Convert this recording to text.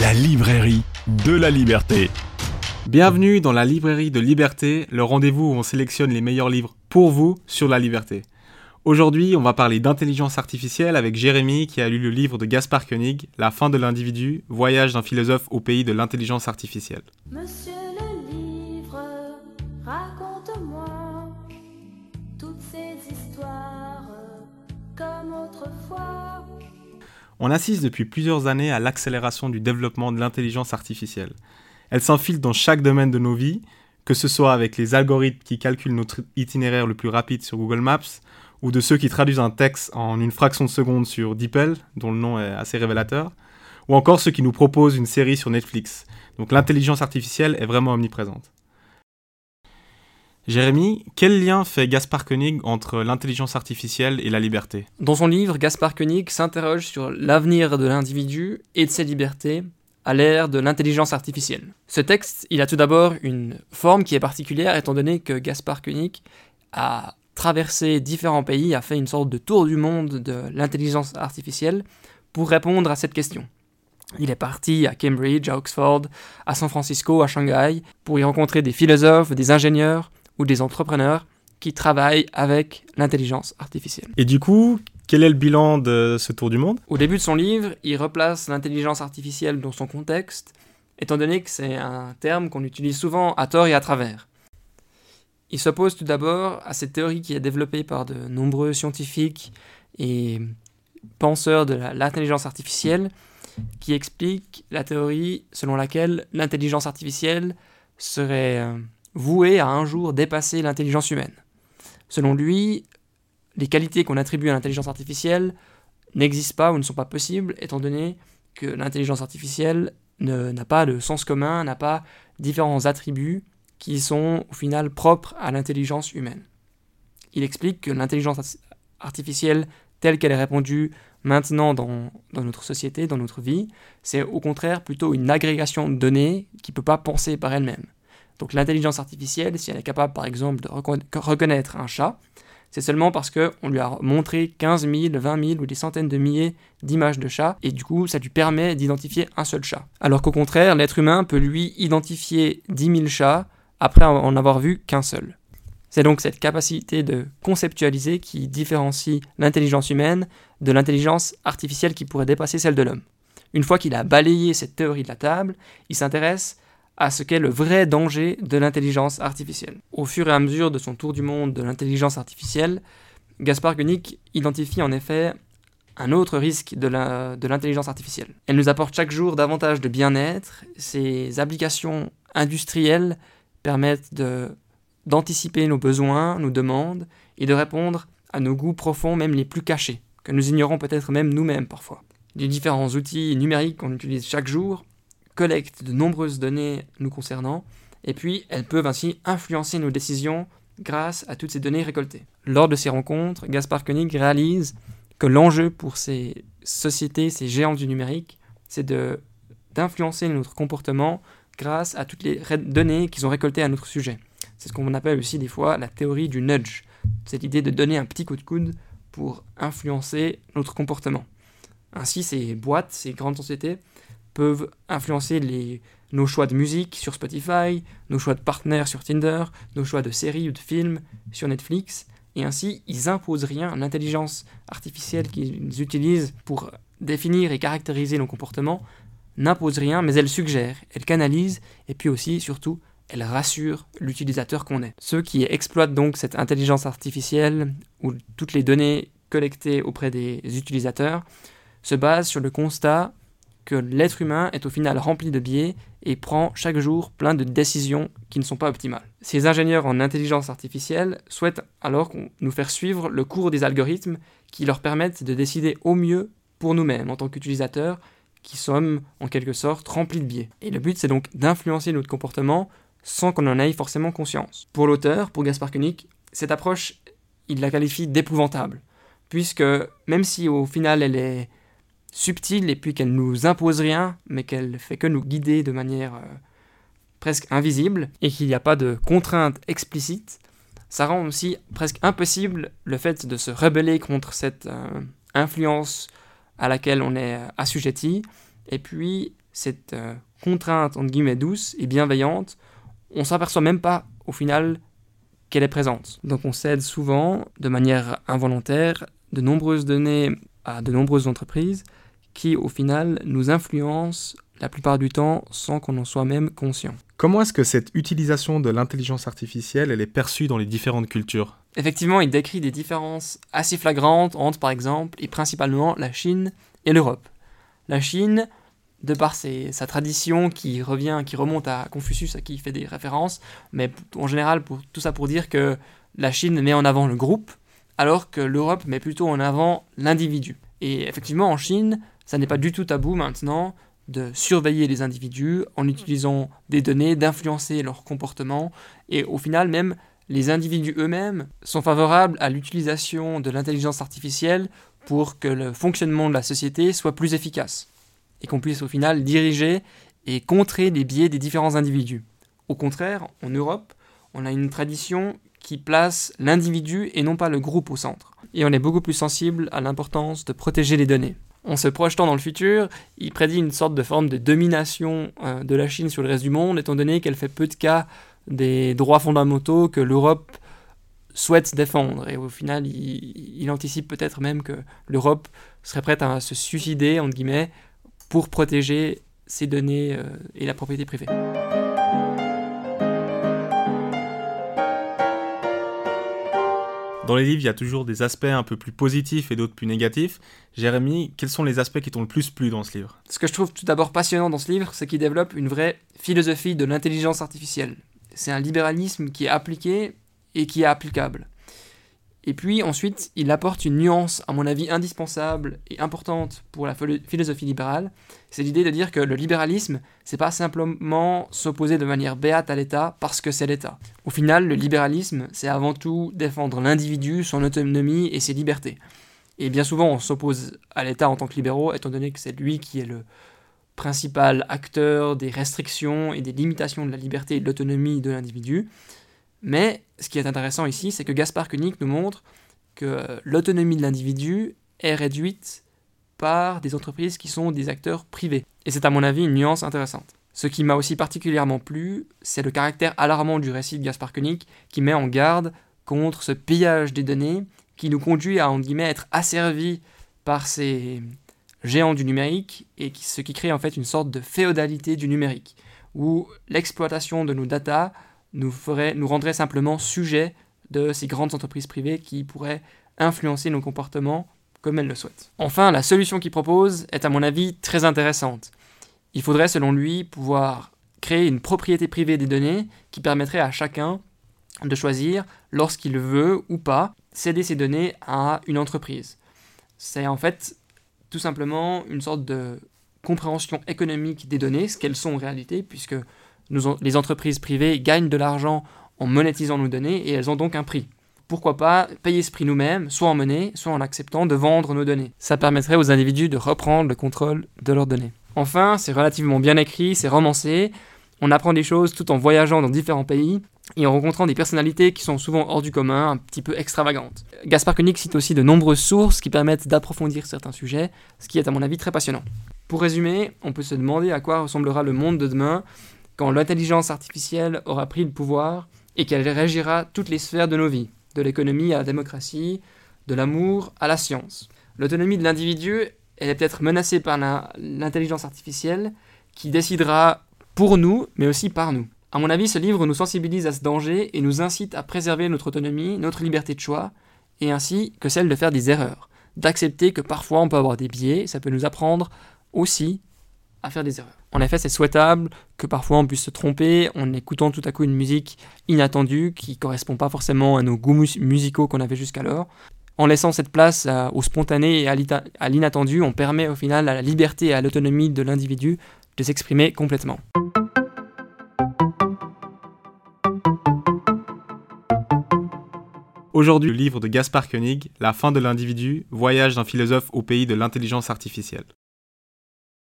La librairie de la liberté. Bienvenue dans la librairie de liberté, le rendez-vous où on sélectionne les meilleurs livres pour vous sur la liberté. Aujourd'hui, on va parler d'intelligence artificielle avec Jérémy qui a lu le livre de Gaspard Koenig, La fin de l'individu, voyage d'un philosophe au pays de l'intelligence artificielle. Monsieur le livre, raconte-moi toutes ces histoires comme autrefois. On assiste depuis plusieurs années à l'accélération du développement de l'intelligence artificielle. Elle s'infile dans chaque domaine de nos vies, que ce soit avec les algorithmes qui calculent notre itinéraire le plus rapide sur Google Maps, ou de ceux qui traduisent un texte en une fraction de seconde sur DeepL, dont le nom est assez révélateur, ou encore ceux qui nous proposent une série sur Netflix. Donc l'intelligence artificielle est vraiment omniprésente. Jérémy, quel lien fait Gaspard Koenig entre l'intelligence artificielle et la liberté? Dans son livre, Gaspard Koenig s'interroge sur l'avenir de l'individu et de ses libertés à l'ère de l'intelligence artificielle. Ce texte, il a tout d'abord une forme qui est particulière étant donné que Gaspard Koenig a traversé différents pays, a fait une sorte de tour du monde de l'intelligence artificielle pour répondre à cette question. Il est parti à Cambridge, à Oxford, à San Francisco, à Shanghai, pour y rencontrer des philosophes, des ingénieurs ou des entrepreneurs qui travaillent avec l'intelligence artificielle. Et du coup, quel est le bilan de ce tour du monde? Au début de son livre, il replace l'intelligence artificielle dans son contexte, étant donné que c'est un terme qu'on utilise souvent à tort et à travers. Il s'oppose tout d'abord à cette théorie qui est développée par de nombreux scientifiques et penseurs de l'intelligence artificielle, qui explique la théorie selon laquelle l'intelligence artificielle serait vouée à un jour dépasser l'intelligence humaine. Selon lui, les qualités qu'on attribue à l'intelligence artificielle n'existent pas ou ne sont pas possibles, étant donné que l'intelligence artificielle n'a pas de sens commun, n'a pas différents attributs qui sont au final propres à l'intelligence humaine. Il explique que l'intelligence artificielle telle qu'elle est répandue maintenant dans, dans, notre société, dans notre vie, c'est au contraire plutôt une agrégation de données qui ne peut pas penser par elle-même. Donc l'intelligence artificielle, si elle est capable par exemple de reconnaître un chat, c'est seulement parce qu'on lui a montré 15 000, 20 000 ou des centaines de milliers d'images de chats, et du coup ça lui permet d'identifier un seul chat. Alors qu'au contraire, l'être humain peut lui identifier 10 000 chats après en avoir vu qu'un seul. C'est donc cette capacité de conceptualiser qui différencie l'intelligence humaine de l'intelligence artificielle qui pourrait dépasser celle de l'homme. Une fois qu'il a balayé cette théorie de la table, il s'intéresse à ce qu'est le vrai danger de l'intelligence artificielle. Au fur et à mesure de son tour du monde de l'intelligence artificielle, Gaspard Koenig identifie en effet un autre risque de l'intelligence artificielle. Elle nous apporte chaque jour davantage de bien-être, ses applications industrielles permettent d'anticiper nos besoins, nos demandes, et de répondre à nos goûts profonds, même les plus cachés, que nous ignorons peut-être même nous-mêmes parfois. Les différents outils numériques qu'on utilise chaque jour collectent de nombreuses données nous concernant, et puis elles peuvent ainsi influencer nos décisions grâce à toutes ces données récoltées. Lors de ces rencontres, Gaspard Koenig réalise que l'enjeu pour ces sociétés, ces géants du numérique, c'est d'influencer notre comportement grâce à toutes les données qu'ils ont récoltées à notre sujet. C'est ce qu'on appelle aussi des fois la théorie du nudge, cette idée de donner un petit coup de coude pour influencer notre comportement. Ainsi, ces boîtes, ces grandes sociétés peuvent influencer nos choix de musique sur Spotify, nos choix de partenaires sur Tinder, nos choix de séries ou de films sur Netflix, et ainsi ils imposent rien. L'intelligence artificielle qu'ils utilisent pour définir et caractériser nos comportements n'impose rien, mais elle suggère, elle canalise, et puis aussi, surtout, elle rassure l'utilisateur qu'on est. Ceux qui exploitent donc cette intelligence artificielle ou toutes les données collectées auprès des utilisateurs se basent sur le constat que l'être humain est au final rempli de biais et prend chaque jour plein de décisions qui ne sont pas optimales. Ces ingénieurs en intelligence artificielle souhaitent alors nous faire suivre le cours des algorithmes qui leur permettent de décider au mieux pour nous-mêmes en tant qu'utilisateurs qui sommes en quelque sorte remplis de biais. Et le but c'est donc d'influencer notre comportement sans qu'on en ait forcément conscience. Pour l'auteur, pour Gaspard Koenig, cette approche, il la qualifie d'épouvantable, puisque même si au final elle est subtile et puis qu'elle nous impose rien, mais qu'elle fait que nous guider de manière euh, presque invisible et qu'il n'y a pas de contrainte explicite, ça rend aussi presque impossible le fait de se rebeller contre cette euh, influence à laquelle on est assujetti. Et puis, cette euh, contrainte entre guillemets douce et bienveillante, on s'aperçoit même pas au final qu'elle est présente. Donc on cède souvent, de manière involontaire, de nombreuses données à de nombreuses entreprises qui au final nous influencent la plupart du temps sans qu'on en soit même conscient. Comment est-ce que cette utilisation de l'intelligence artificielle elle est perçue dans les différentes cultures? Effectivement, il décrit des différences assez flagrantes entre, par exemple, et principalement la Chine et l'Europe. La Chine, de par sa tradition qui revient, qui remonte à Confucius, à qui il fait des références, mais en général, pour, tout ça pour dire que la Chine met en avant le groupe, alors que l'Europe met plutôt en avant l'individu. Et effectivement, en Chine, ça n'est pas du tout tabou maintenant de surveiller les individus en utilisant des données, d'influencer leur comportement, et au final même les individus eux-mêmes sont favorables à l'utilisation de l'intelligence artificielle pour que le fonctionnement de la société soit plus efficace, et qu'on puisse au final diriger et contrer les biais des différents individus. Au contraire, en Europe, on a une tradition qui place l'individu et non pas le groupe au centre. Et on est beaucoup plus sensible à l'importance de protéger les données. En se projetant dans le futur, il prédit une sorte de forme de domination euh, de la Chine sur le reste du monde, étant donné qu'elle fait peu de cas des droits fondamentaux que l'Europe souhaite défendre. Et au final, il, anticipe peut-être même que l'Europe serait prête à se suicider, entre guillemets, pour protéger ses données euh, et la propriété privée. Dans les livres, il y a toujours des aspects un peu plus positifs et d'autres plus négatifs. Jérémy, quels sont les aspects qui t'ont le plus plu dans ce livre? Ce que je trouve tout d'abord passionnant dans ce livre, c'est qu'il développe une vraie philosophie de l'intelligence artificielle. C'est un libéralisme qui est appliqué et qui est applicable. Et puis ensuite, il apporte une nuance, à mon avis, indispensable et importante pour la philosophie libérale. C'est l'idée de dire que le libéralisme, c'est pas simplement s'opposer de manière béate à l'État parce que c'est l'État. Au final, le libéralisme, c'est avant tout défendre l'individu, son autonomie et ses libertés. Et bien souvent, on s'oppose à l'État en tant que libéraux, étant donné que c'est lui qui est le principal acteur des restrictions et des limitations de la liberté et de l'autonomie de l'individu. Mais ce qui est intéressant ici, c'est que Gaspard Koenig nous montre que l'autonomie de l'individu est réduite par des entreprises qui sont des acteurs privés. Et c'est à mon avis une nuance intéressante. Ce qui m'a aussi particulièrement plu, c'est le caractère alarmant du récit de Gaspard Koenig qui met en garde contre ce pillage des données qui nous conduit à, être asservis par ces géants du numérique et ce qui crée en fait une sorte de féodalité du numérique, où l'exploitation de nos datas nous, rendrait simplement sujet de ces grandes entreprises privées qui pourraient influencer nos comportements comme elles le souhaitent. Enfin, la solution qu'il propose est à mon avis très intéressante. Il faudrait selon lui pouvoir créer une propriété privée des données qui permettrait à chacun de choisir, lorsqu'il veut ou pas, céder ses données à une entreprise. C'est en fait tout simplement une sorte de compréhension économique des données, ce qu'elles sont en réalité, puisque les entreprises privées gagnent de l'argent en monétisant nos données et elles ont donc un prix. Pourquoi pas payer ce prix nous-mêmes, soit en monnaie, soit en acceptant de vendre nos données. Ça permettrait aux individus de reprendre le contrôle de leurs données. Enfin, c'est relativement bien écrit, c'est romancé, on apprend des choses tout en voyageant dans différents pays et en rencontrant des personnalités qui sont souvent hors du commun, un petit peu extravagantes. Gaspard Koenig cite aussi de nombreuses sources qui permettent d'approfondir certains sujets, ce qui est à mon avis très passionnant. Pour résumer, on peut se demander à quoi ressemblera le monde de demain quand l'intelligence artificielle aura pris le pouvoir et qu'elle régira toutes les sphères de nos vies, de l'économie à la démocratie, de l'amour à la science. L'autonomie de l'individu, elle est peut-être menacée par l'intelligence artificielle qui décidera pour nous, mais aussi par nous. À mon avis, ce livre nous sensibilise à ce danger et nous incite à préserver notre autonomie, notre liberté de choix, et ainsi que celle de faire des erreurs, d'accepter que parfois on peut avoir des biais, ça peut nous apprendre aussi à faire des erreurs. En effet, c'est souhaitable que parfois on puisse se tromper en écoutant tout à coup une musique inattendue qui correspond pas forcément à nos goûts musicaux qu'on avait jusqu'alors. En laissant cette place au spontané et à l'inattendu, on permet au final à la liberté et à l'autonomie de l'individu de s'exprimer complètement. Aujourd'hui, le livre de Gaspard Koenig, La fin de l'individu, voyage d'un philosophe au pays de l'intelligence artificielle.